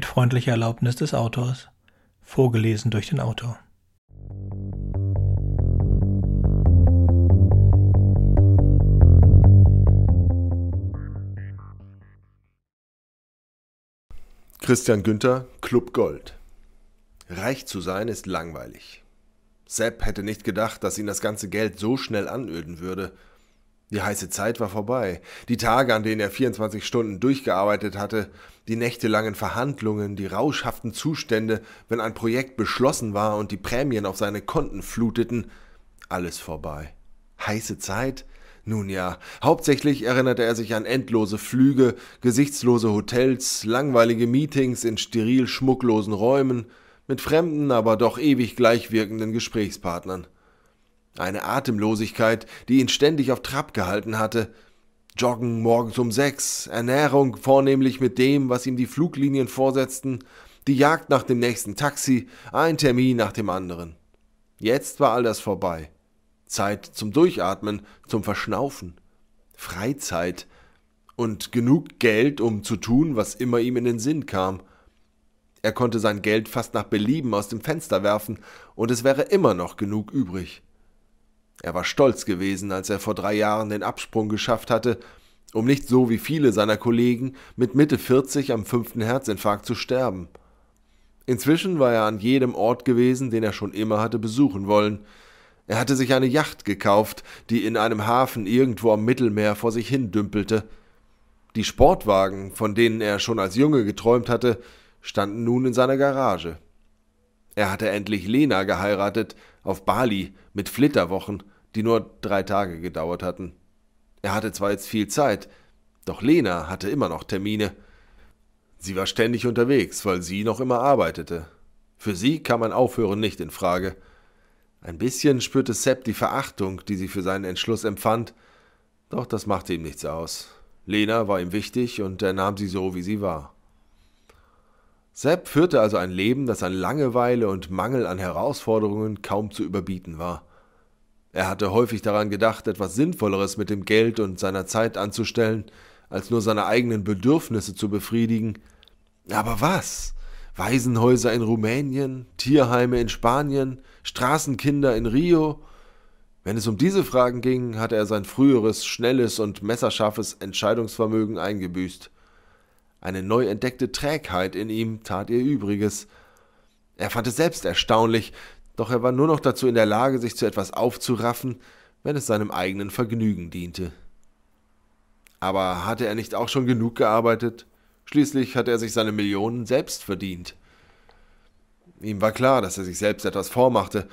Mit freundlicher Erlaubnis des Autors. Vorgelesen durch den Autor. Christian Günther, Club Gold. Reich zu sein ist langweilig. Sepp hätte nicht gedacht, dass ihn das ganze Geld so schnell anöden würde. Die heiße Zeit war vorbei. Die Tage, an denen er 24 Stunden durchgearbeitet hatte, die nächtelangen Verhandlungen, die rauschhaften Zustände, wenn ein Projekt beschlossen war und die Prämien auf seine Konten fluteten, alles vorbei. Heiße Zeit? Nun ja, hauptsächlich erinnerte er sich an endlose Flüge, gesichtslose Hotels, langweilige Meetings in steril schmucklosen Räumen, mit fremden, aber doch ewig gleichwirkenden Gesprächspartnern. Eine Atemlosigkeit, die ihn ständig auf Trab gehalten hatte. Joggen morgens um sechs, Ernährung vornehmlich mit dem, was ihm die Fluglinien vorsetzten, die Jagd nach dem nächsten Taxi, ein Termin nach dem anderen. Jetzt war all das vorbei. Zeit zum Durchatmen, zum Verschnaufen. Freizeit. Und genug Geld, um zu tun, was immer ihm in den Sinn kam. Er konnte sein Geld fast nach Belieben aus dem Fenster werfen, und es wäre immer noch genug übrig. Er war stolz gewesen, als er vor drei Jahren den Absprung geschafft hatte, um nicht so wie viele seiner Kollegen mit Mitte 40 am fünften Herzinfarkt zu sterben. Inzwischen war er an jedem Ort gewesen, den er schon immer hatte besuchen wollen. Er hatte sich eine Yacht gekauft, die in einem Hafen irgendwo am Mittelmeer vor sich hin dümpelte. Die Sportwagen, von denen er schon als Junge geträumt hatte, standen nun in seiner Garage. Er hatte endlich Lena geheiratet, auf Bali, mit Flitterwochen, die nur drei Tage gedauert hatten. Er hatte zwar jetzt viel Zeit, doch Lena hatte immer noch Termine. Sie war ständig unterwegs, weil sie noch immer arbeitete. Für sie kam ein Aufhören nicht in Frage. Ein bisschen spürte Sepp die Verachtung, die sie für seinen Entschluss empfand, doch das machte ihm nichts aus. Lena war ihm wichtig und er nahm sie so, wie sie war. Sepp führte also ein Leben, das an Langeweile und Mangel an Herausforderungen kaum zu überbieten war. Er hatte häufig daran gedacht, etwas Sinnvolleres mit dem Geld und seiner Zeit anzustellen, als nur seine eigenen Bedürfnisse zu befriedigen. Aber was? Waisenhäuser in Rumänien, Tierheime in Spanien, Straßenkinder in Rio? Wenn es um diese Fragen ging, hatte er sein früheres, schnelles und messerscharfes Entscheidungsvermögen eingebüßt. Eine neu entdeckte Trägheit in ihm tat ihr Übriges. Er fand es selbst erstaunlich, doch er war nur noch dazu in der Lage, sich zu etwas aufzuraffen, wenn es seinem eigenen Vergnügen diente. Aber hatte er nicht auch schon genug gearbeitet? Schließlich hatte er sich seine Millionen selbst verdient. Ihm war klar, dass er sich selbst etwas vormachte,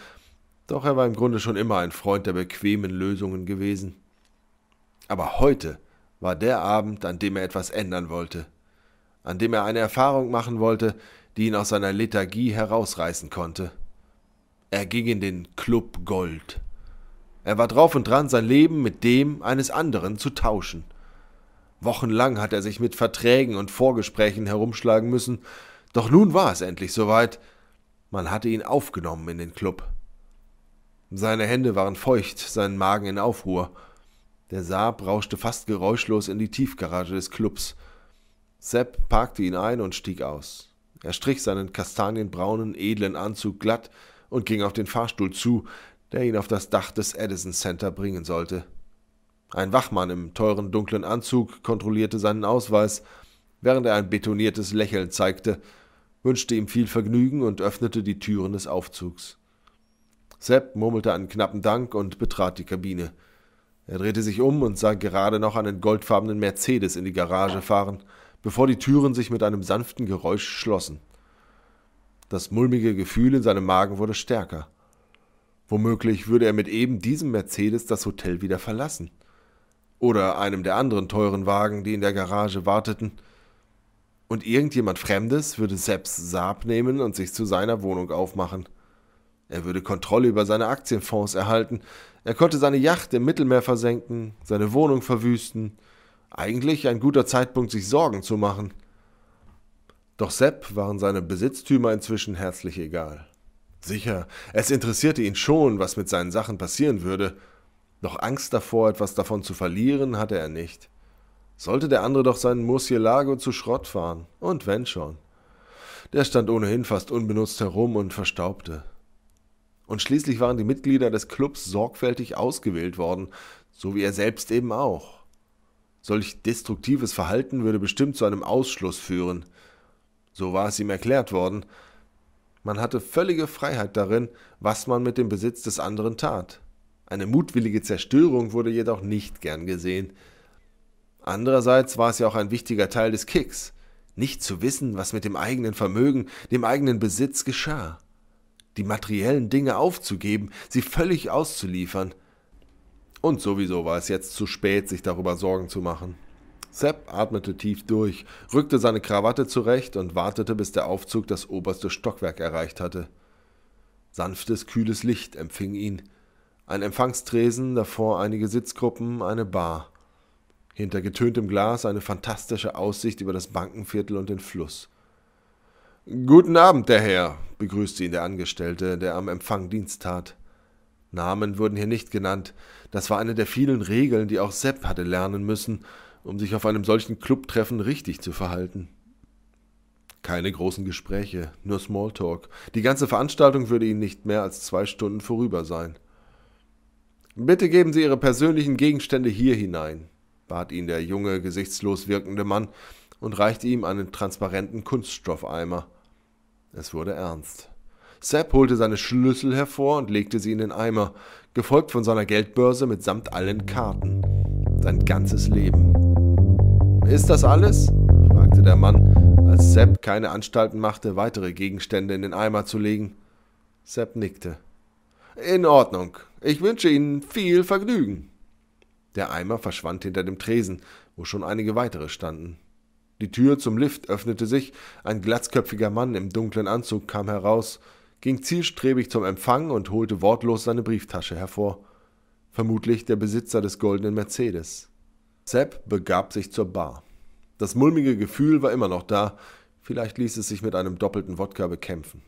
doch er war im Grunde schon immer ein Freund der bequemen Lösungen gewesen. Aber heute war der Abend, an dem er etwas ändern wollte an dem er eine Erfahrung machen wollte, die ihn aus seiner Lethargie herausreißen konnte. Er ging in den Club Gold. Er war drauf und dran, sein Leben mit dem eines anderen zu tauschen. Wochenlang hat er sich mit Verträgen und Vorgesprächen herumschlagen müssen, doch nun war es endlich soweit. Man hatte ihn aufgenommen in den Club. Seine Hände waren feucht, sein Magen in Aufruhr. Der Saab rauschte fast geräuschlos in die Tiefgarage des Clubs. Sepp parkte ihn ein und stieg aus. Er strich seinen kastanienbraunen, edlen Anzug glatt und ging auf den Fahrstuhl zu, der ihn auf das Dach des Edison Center bringen sollte. Ein Wachmann im teuren dunklen Anzug kontrollierte seinen Ausweis, während er ein betoniertes Lächeln zeigte, wünschte ihm viel Vergnügen und öffnete die Türen des Aufzugs. Sepp murmelte einen knappen Dank und betrat die Kabine. Er drehte sich um und sah gerade noch einen goldfarbenen Mercedes in die Garage fahren bevor die Türen sich mit einem sanften Geräusch schlossen. Das mulmige Gefühl in seinem Magen wurde stärker. Womöglich würde er mit eben diesem Mercedes das Hotel wieder verlassen. Oder einem der anderen teuren Wagen, die in der Garage warteten. Und irgendjemand Fremdes würde Sepps Saab nehmen und sich zu seiner Wohnung aufmachen. Er würde Kontrolle über seine Aktienfonds erhalten, er konnte seine Yacht im Mittelmeer versenken, seine Wohnung verwüsten, eigentlich ein guter Zeitpunkt, sich Sorgen zu machen. Doch Sepp waren seine Besitztümer inzwischen herzlich egal. Sicher, es interessierte ihn schon, was mit seinen Sachen passieren würde, doch Angst davor, etwas davon zu verlieren, hatte er nicht. Sollte der andere doch seinen Murcielago zu Schrott fahren, und wenn schon. der stand ohnehin fast unbenutzt herum und verstaubte. Und schließlich waren die Mitglieder des Clubs sorgfältig ausgewählt worden, so wie er selbst eben auch. Solch destruktives Verhalten würde bestimmt zu einem Ausschluss führen. So war es ihm erklärt worden. Man hatte völlige Freiheit darin, was man mit dem Besitz des anderen tat. Eine mutwillige Zerstörung wurde jedoch nicht gern gesehen. Andererseits war es ja auch ein wichtiger Teil des Kicks, nicht zu wissen, was mit dem eigenen Vermögen, dem eigenen Besitz geschah die materiellen Dinge aufzugeben, sie völlig auszuliefern. Und sowieso war es jetzt zu spät, sich darüber Sorgen zu machen. Sepp atmete tief durch, rückte seine Krawatte zurecht und wartete, bis der Aufzug das oberste Stockwerk erreicht hatte. Sanftes, kühles Licht empfing ihn. Ein Empfangstresen, davor einige Sitzgruppen, eine Bar. Hinter getöntem Glas eine fantastische Aussicht über das Bankenviertel und den Fluss. Guten Abend, der Herr, begrüßte ihn der Angestellte, der am Empfang Dienst tat. Namen wurden hier nicht genannt. Das war eine der vielen Regeln, die auch Sepp hatte lernen müssen, um sich auf einem solchen Clubtreffen richtig zu verhalten. Keine großen Gespräche, nur Smalltalk. Die ganze Veranstaltung würde Ihnen nicht mehr als zwei Stunden vorüber sein. Bitte geben Sie Ihre persönlichen Gegenstände hier hinein, bat ihn der junge, gesichtslos wirkende Mann und reichte ihm einen transparenten Kunststoffeimer. Es wurde ernst. Sepp holte seine Schlüssel hervor und legte sie in den Eimer, gefolgt von seiner Geldbörse mitsamt allen Karten. Sein ganzes Leben. Ist das alles? fragte der Mann, als Sepp keine Anstalten machte, weitere Gegenstände in den Eimer zu legen. Sepp nickte. In Ordnung. Ich wünsche Ihnen viel Vergnügen. Der Eimer verschwand hinter dem Tresen, wo schon einige weitere standen. Die Tür zum Lift öffnete sich, ein glatzköpfiger Mann im dunklen Anzug kam heraus, ging zielstrebig zum Empfang und holte wortlos seine Brieftasche hervor. Vermutlich der Besitzer des goldenen Mercedes. Sepp begab sich zur Bar. Das mulmige Gefühl war immer noch da, vielleicht ließ es sich mit einem doppelten Wodka bekämpfen.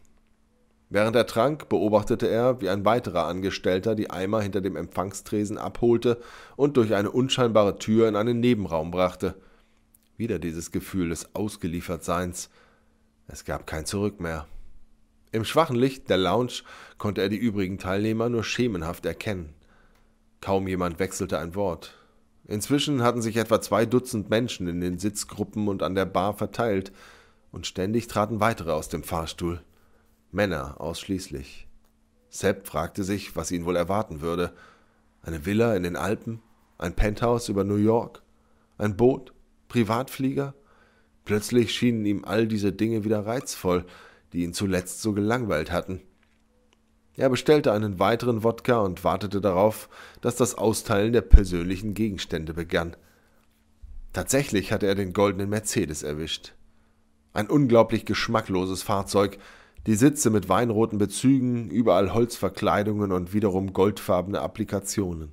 Während er trank, beobachtete er, wie ein weiterer Angestellter die Eimer hinter dem Empfangstresen abholte und durch eine unscheinbare Tür in einen Nebenraum brachte – wieder dieses Gefühl des Ausgeliefertseins. Es gab kein Zurück mehr. Im schwachen Licht der Lounge konnte er die übrigen Teilnehmer nur schemenhaft erkennen. Kaum jemand wechselte ein Wort. Inzwischen hatten sich etwa zwei Dutzend Menschen in den Sitzgruppen und an der Bar verteilt, und ständig traten weitere aus dem Fahrstuhl. Männer ausschließlich. Sepp fragte sich, was ihn wohl erwarten würde. Eine Villa in den Alpen? Ein Penthouse über New York? Ein Boot? Privatflieger? Plötzlich schienen ihm all diese Dinge wieder reizvoll, die ihn zuletzt so gelangweilt hatten. Er bestellte einen weiteren Wodka und wartete darauf, dass das Austeilen der persönlichen Gegenstände begann. Tatsächlich hatte er den goldenen Mercedes erwischt. Ein unglaublich geschmackloses Fahrzeug, die Sitze mit weinroten Bezügen, überall Holzverkleidungen und wiederum goldfarbene Applikationen.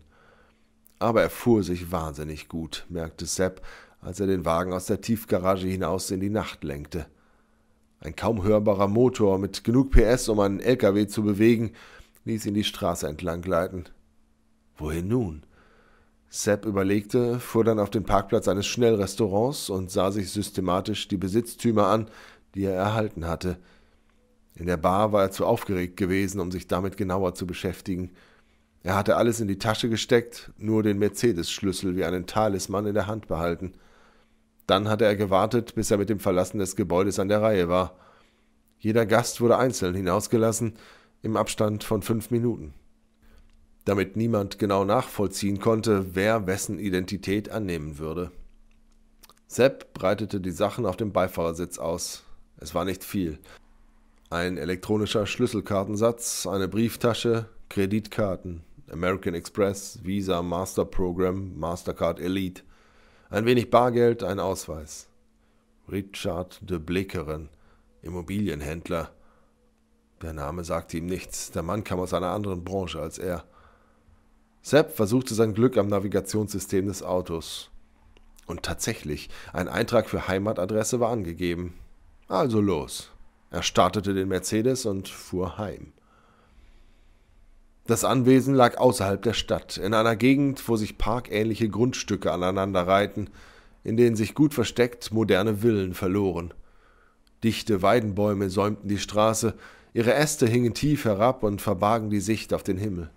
Aber er fuhr sich wahnsinnig gut, merkte Sepp, als er den Wagen aus der Tiefgarage hinaus in die Nacht lenkte. Ein kaum hörbarer Motor mit genug PS, um einen LKW zu bewegen, ließ ihn die Straße entlang gleiten. Wohin nun? Sepp überlegte, fuhr dann auf den Parkplatz eines Schnellrestaurants und sah sich systematisch die Besitztümer an, die er erhalten hatte. In der Bar war er zu aufgeregt gewesen, um sich damit genauer zu beschäftigen. Er hatte alles in die Tasche gesteckt, nur den Mercedes-Schlüssel wie einen Talisman in der Hand behalten. Dann hatte er gewartet, bis er mit dem Verlassen des Gebäudes an der Reihe war. Jeder Gast wurde einzeln hinausgelassen, im Abstand von fünf Minuten. Damit niemand genau nachvollziehen konnte, wer wessen Identität annehmen würde. Sepp breitete die Sachen auf dem Beifahrersitz aus. Es war nicht viel. Ein elektronischer Schlüsselkartensatz, eine Brieftasche, Kreditkarten, American Express, Visa Master Program, Mastercard Elite – ein wenig Bargeld, ein Ausweis. Richard de Blickeren, Immobilienhändler. Der Name sagte ihm nichts, der Mann kam aus einer anderen Branche als er. Sepp versuchte sein Glück am Navigationssystem des Autos. Und tatsächlich, ein Eintrag für Heimatadresse war angegeben. Also los. Er startete den Mercedes und fuhr heim. Das Anwesen lag außerhalb der Stadt, in einer Gegend, wo sich parkähnliche Grundstücke aneinanderreihten, in denen sich gut versteckt moderne Villen verloren. Dichte Weidenbäume säumten die Straße, ihre Äste hingen tief herab und verbargen die Sicht auf den Himmel.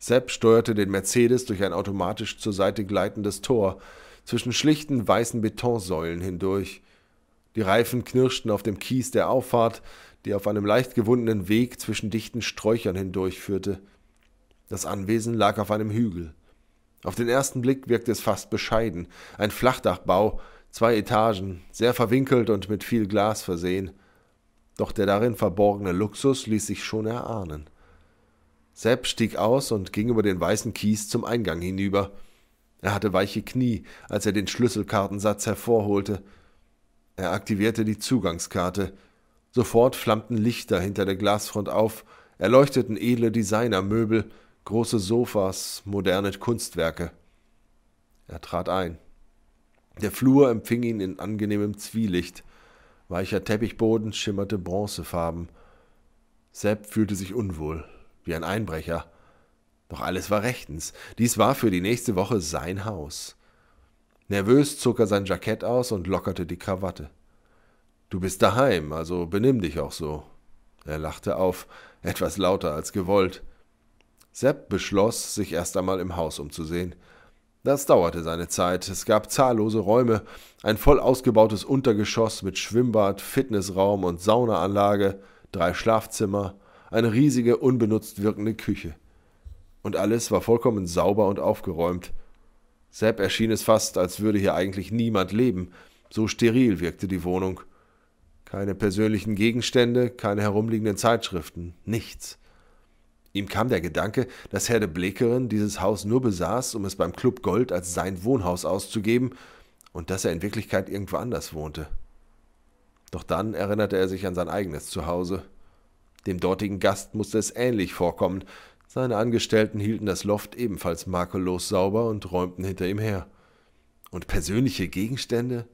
Sepp steuerte den Mercedes durch ein automatisch zur Seite gleitendes Tor, zwischen schlichten weißen Betonsäulen hindurch. Die Reifen knirschten auf dem Kies der Auffahrt, die auf einem leicht gewundenen Weg zwischen dichten Sträuchern hindurchführte. Das Anwesen lag auf einem Hügel. Auf den ersten Blick wirkte es fast bescheiden, ein Flachdachbau, zwei Etagen, sehr verwinkelt und mit viel Glas versehen. Doch der darin verborgene Luxus ließ sich schon erahnen. Sepp stieg aus und ging über den weißen Kies zum Eingang hinüber. Er hatte weiche Knie, als er den Schlüsselkartensatz hervorholte. Er aktivierte die Zugangskarte. Sofort flammten Lichter hinter der Glasfront auf, erleuchteten edle Designermöbel, große Sofas, moderne Kunstwerke. Er trat ein. Der Flur empfing ihn in angenehmem Zwielicht. Weicher Teppichboden schimmerte bronzefarben. Sepp fühlte sich unwohl, wie ein Einbrecher. Doch alles war rechtens. Dies war für die nächste Woche sein Haus. Nervös zog er sein Jackett aus und lockerte die Krawatte. Du bist daheim, also benimm dich auch so. Er lachte auf, etwas lauter als gewollt. Sepp beschloss, sich erst einmal im Haus umzusehen. Das dauerte seine Zeit. Es gab zahllose Räume, ein voll ausgebautes Untergeschoss mit Schwimmbad, Fitnessraum und Saunaanlage, drei Schlafzimmer, eine riesige, unbenutzt wirkende Küche. Und alles war vollkommen sauber und aufgeräumt. Sepp erschien es fast, als würde hier eigentlich niemand leben. So steril wirkte die Wohnung. Keine persönlichen Gegenstände, keine herumliegenden Zeitschriften, nichts. Ihm kam der Gedanke, dass Herr de Blekerin dieses Haus nur besaß, um es beim Club Gold als sein Wohnhaus auszugeben und dass er in Wirklichkeit irgendwo anders wohnte. Doch dann erinnerte er sich an sein eigenes Zuhause. Dem dortigen Gast musste es ähnlich vorkommen. Seine Angestellten hielten das Loft ebenfalls makellos sauber und räumten hinter ihm her. Und persönliche Gegenstände?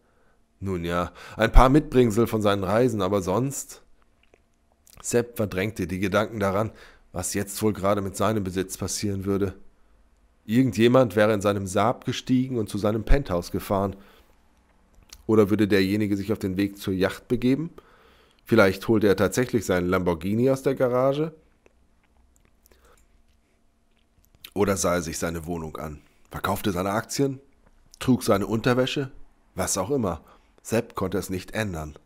Nun ja, ein paar Mitbringsel von seinen Reisen, aber sonst. Sepp verdrängte die Gedanken daran, was jetzt wohl gerade mit seinem Besitz passieren würde. Irgendjemand wäre in seinem Saab gestiegen und zu seinem Penthouse gefahren. Oder würde derjenige sich auf den Weg zur Yacht begeben? Vielleicht holte er tatsächlich seinen Lamborghini aus der Garage? Oder sah er sich seine Wohnung an, verkaufte seine Aktien, trug seine Unterwäsche, was auch immer. Sepp konnte es nicht ändern.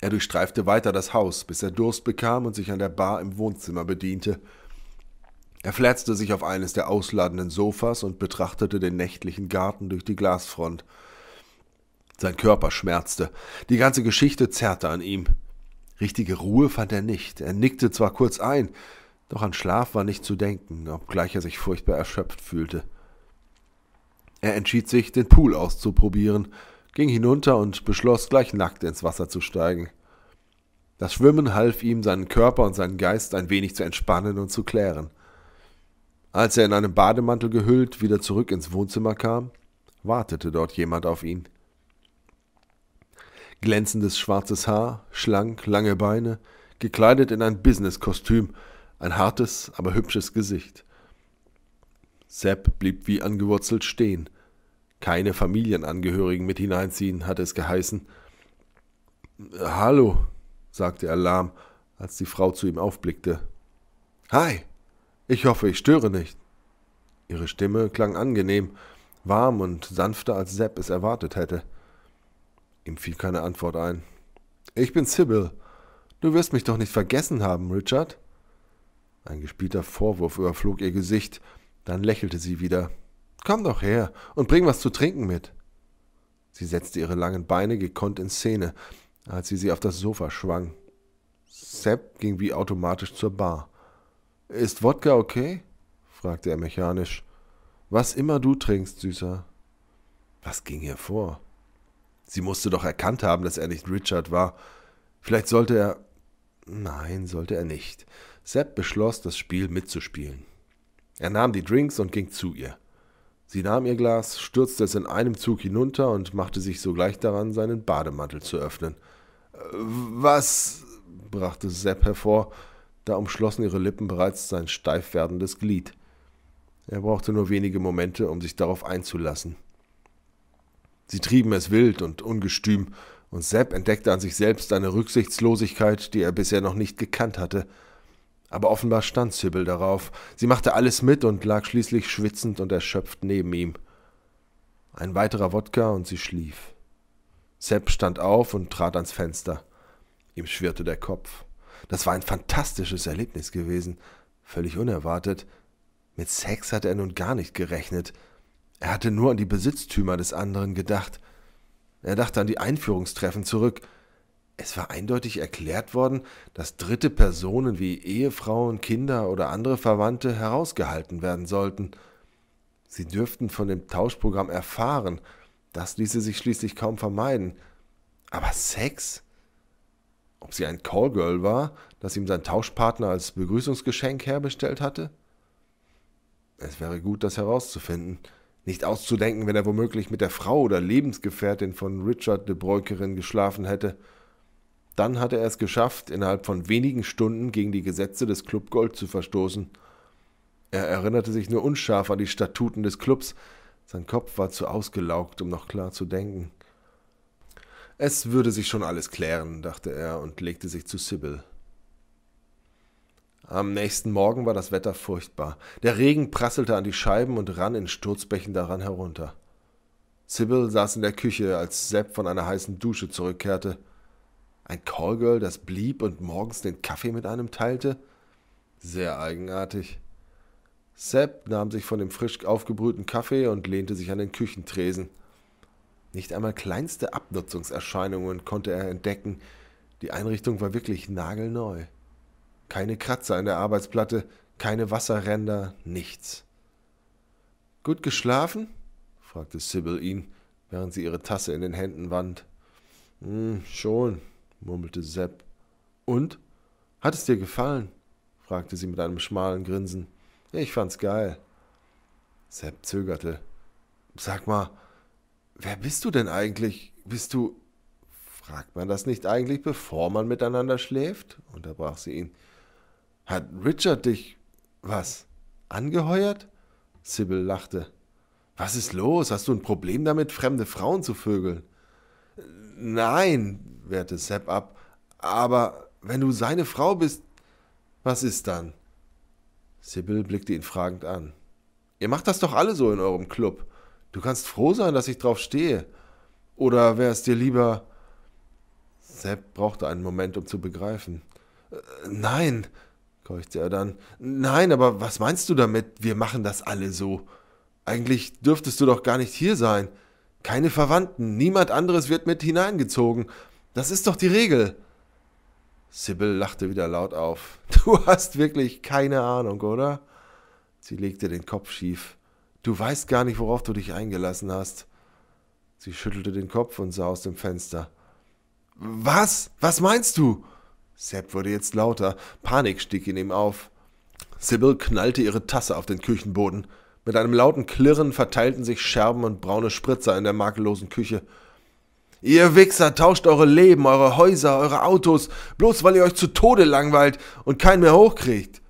Er durchstreifte weiter das Haus, bis er Durst bekam und sich an der Bar im Wohnzimmer bediente. Er flätzte sich auf eines der ausladenden Sofas und betrachtete den nächtlichen Garten durch die Glasfront. Sein Körper schmerzte, die ganze Geschichte zerrte an ihm. Richtige Ruhe fand er nicht. Er nickte zwar kurz ein, doch an Schlaf war nicht zu denken, obgleich er sich furchtbar erschöpft fühlte. Er entschied sich, den Pool auszuprobieren, ging hinunter und beschloss, gleich nackt ins Wasser zu steigen. Das Schwimmen half ihm, seinen Körper und seinen Geist ein wenig zu entspannen und zu klären. Als er in einem Bademantel gehüllt wieder zurück ins Wohnzimmer kam, wartete dort jemand auf ihn. Glänzendes schwarzes Haar, schlank, lange Beine, gekleidet in ein Businesskostüm, ein hartes, aber hübsches Gesicht. Sepp blieb wie angewurzelt stehen – keine Familienangehörigen mit hineinziehen, hatte es geheißen. Hallo, sagte er lahm, als die Frau zu ihm aufblickte. Hi, ich hoffe, ich störe nicht. Ihre Stimme klang angenehm, warm und sanfter, als Sepp es erwartet hätte. Ihm fiel keine Antwort ein. Ich bin Sybil. Du wirst mich doch nicht vergessen haben, Richard? Ein gespielter Vorwurf überflog ihr Gesicht, dann lächelte sie wieder. Komm doch her und bring was zu trinken mit. Sie setzte ihre langen Beine gekonnt in Szene, als sie sie auf das Sofa schwang. Sepp ging wie automatisch zur Bar. Ist Wodka okay? fragte er mechanisch. Was immer du trinkst, Süßer. Was ging hier vor? Sie musste doch erkannt haben, dass er nicht Richard war. Vielleicht sollte er. Nein, sollte er nicht. Sepp beschloss, das Spiel mitzuspielen. Er nahm die Drinks und ging zu ihr. Sie nahm ihr Glas, stürzte es in einem Zug hinunter und machte sich sogleich daran, seinen Bademantel zu öffnen. Äh, was? brachte Sepp hervor, da umschlossen ihre Lippen bereits sein steif werdendes Glied. Er brauchte nur wenige Momente, um sich darauf einzulassen. Sie trieben es wild und ungestüm, und Sepp entdeckte an sich selbst eine Rücksichtslosigkeit, die er bisher noch nicht gekannt hatte. Aber offenbar stand Sybil darauf. Sie machte alles mit und lag schließlich schwitzend und erschöpft neben ihm. Ein weiterer Wodka und sie schlief. Sepp stand auf und trat ans Fenster. Ihm schwirrte der Kopf. Das war ein fantastisches Erlebnis gewesen, völlig unerwartet. Mit Sex hatte er nun gar nicht gerechnet. Er hatte nur an die Besitztümer des anderen gedacht. Er dachte an die Einführungstreffen zurück. Es war eindeutig erklärt worden, dass dritte Personen wie Ehefrauen, Kinder oder andere Verwandte herausgehalten werden sollten. Sie dürften von dem Tauschprogramm erfahren, das ließe sich schließlich kaum vermeiden. Aber Sex? Ob sie ein Callgirl war, das ihm sein Tauschpartner als Begrüßungsgeschenk herbestellt hatte? Es wäre gut, das herauszufinden. Nicht auszudenken, wenn er womöglich mit der Frau oder Lebensgefährtin von Richard de Breukerin geschlafen hätte. Dann hatte er es geschafft, innerhalb von wenigen Stunden gegen die Gesetze des Club Gold zu verstoßen. Er erinnerte sich nur unscharf an die Statuten des Clubs, sein Kopf war zu ausgelaugt, um noch klar zu denken. Es würde sich schon alles klären, dachte er und legte sich zu Sibyl. Am nächsten Morgen war das Wetter furchtbar. Der Regen prasselte an die Scheiben und rann in Sturzbächen daran herunter. Sibyl saß in der Küche, als Sepp von einer heißen Dusche zurückkehrte. Ein Callgirl, das blieb und morgens den Kaffee mit einem teilte? Sehr eigenartig. Sepp nahm sich von dem frisch aufgebrühten Kaffee und lehnte sich an den Küchentresen. Nicht einmal kleinste Abnutzungserscheinungen konnte er entdecken. Die Einrichtung war wirklich nagelneu. Keine Kratzer an der Arbeitsplatte, keine Wasserränder, nichts. Gut geschlafen? fragte Sybil ihn, während sie ihre Tasse in den Händen wand. Hm, schon, murmelte Sepp. Und? Hat es dir gefallen? fragte sie mit einem schmalen Grinsen. Ich fand's geil. Sepp zögerte. Sag mal, wer bist du denn eigentlich? Bist du. Fragt man das nicht eigentlich, bevor man miteinander schläft? unterbrach sie ihn. Hat Richard dich. was? angeheuert? Sybil lachte. Was ist los? Hast du ein Problem damit, fremde Frauen zu vögeln? Nein, wehrte Sepp ab. Aber wenn du seine Frau bist, was ist dann? Sibyl blickte ihn fragend an. Ihr macht das doch alle so in eurem Club. Du kannst froh sein, dass ich drauf stehe. Oder wäre es dir lieber. Sepp brauchte einen Moment, um zu begreifen. Äh, nein, keuchte er dann. Nein, aber was meinst du damit? Wir machen das alle so. Eigentlich dürftest du doch gar nicht hier sein. Keine Verwandten, niemand anderes wird mit hineingezogen. Das ist doch die Regel. Sibyl lachte wieder laut auf. Du hast wirklich keine Ahnung, oder? Sie legte den Kopf schief. Du weißt gar nicht, worauf du dich eingelassen hast. Sie schüttelte den Kopf und sah aus dem Fenster. Was? Was meinst du? Sepp wurde jetzt lauter. Panik stieg in ihm auf. Sibyl knallte ihre Tasse auf den Küchenboden. Mit einem lauten Klirren verteilten sich Scherben und braune Spritzer in der makellosen Küche. Ihr Wichser tauscht eure Leben, eure Häuser, eure Autos, bloß weil ihr euch zu Tode langweilt und keinen mehr hochkriegt.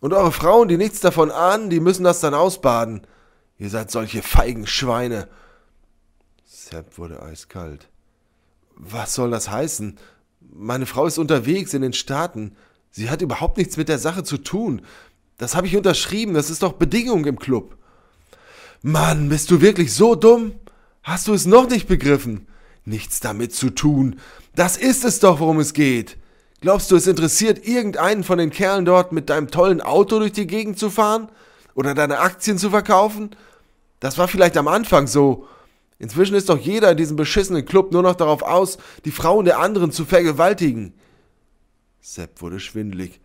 Und eure Frauen, die nichts davon ahnen, die müssen das dann ausbaden. Ihr seid solche feigen Schweine. Sepp wurde eiskalt. Was soll das heißen? Meine Frau ist unterwegs in den Staaten. Sie hat überhaupt nichts mit der Sache zu tun. Das habe ich unterschrieben, das ist doch Bedingung im Club. Mann, bist du wirklich so dumm? Hast du es noch nicht begriffen? Nichts damit zu tun. Das ist es doch, worum es geht. Glaubst du, es interessiert irgendeinen von den Kerlen dort, mit deinem tollen Auto durch die Gegend zu fahren? Oder deine Aktien zu verkaufen? Das war vielleicht am Anfang so. Inzwischen ist doch jeder in diesem beschissenen Club nur noch darauf aus, die Frauen der anderen zu vergewaltigen. Sepp wurde schwindlig.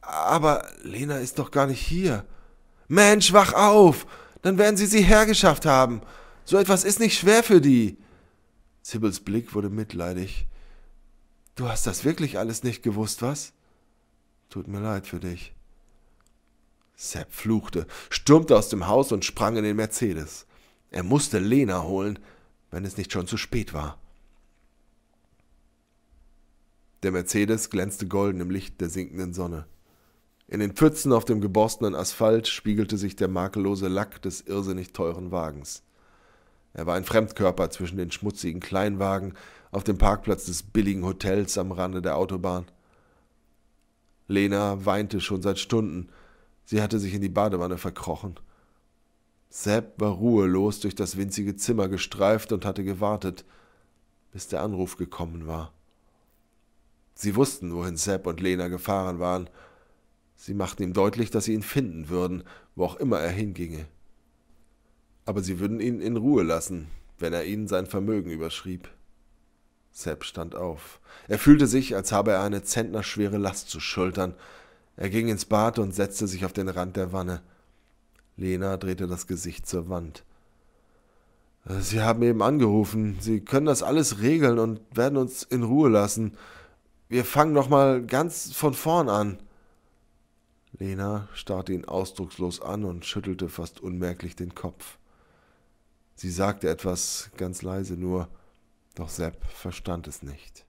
Aber Lena ist doch gar nicht hier. Mensch, wach auf! Dann werden sie sie hergeschafft haben. So etwas ist nicht schwer für die. Sibyls Blick wurde mitleidig. Du hast das wirklich alles nicht gewusst, was? Tut mir leid für dich. Sepp fluchte, stürmte aus dem Haus und sprang in den Mercedes. Er musste Lena holen, wenn es nicht schon zu spät war. Der Mercedes glänzte golden im Licht der sinkenden Sonne. In den Pfützen auf dem geborstenen Asphalt spiegelte sich der makellose Lack des irrsinnig teuren Wagens. Er war ein Fremdkörper zwischen den schmutzigen Kleinwagen auf dem Parkplatz des billigen Hotels am Rande der Autobahn. Lena weinte schon seit Stunden. Sie hatte sich in die Badewanne verkrochen. Sepp war ruhelos durch das winzige Zimmer gestreift und hatte gewartet, bis der Anruf gekommen war. Sie wussten, wohin Sepp und Lena gefahren waren. Sie machten ihm deutlich, dass sie ihn finden würden, wo auch immer er hinginge. Aber sie würden ihn in Ruhe lassen, wenn er ihnen sein Vermögen überschrieb. Sepp stand auf. Er fühlte sich, als habe er eine zentnerschwere Last zu schultern. Er ging ins Bad und setzte sich auf den Rand der Wanne. Lena drehte das Gesicht zur Wand. Sie haben eben angerufen. Sie können das alles regeln und werden uns in Ruhe lassen. Wir fangen noch mal ganz von vorn an. Lena starrte ihn ausdruckslos an und schüttelte fast unmerklich den Kopf. Sie sagte etwas ganz leise nur, doch Sepp verstand es nicht.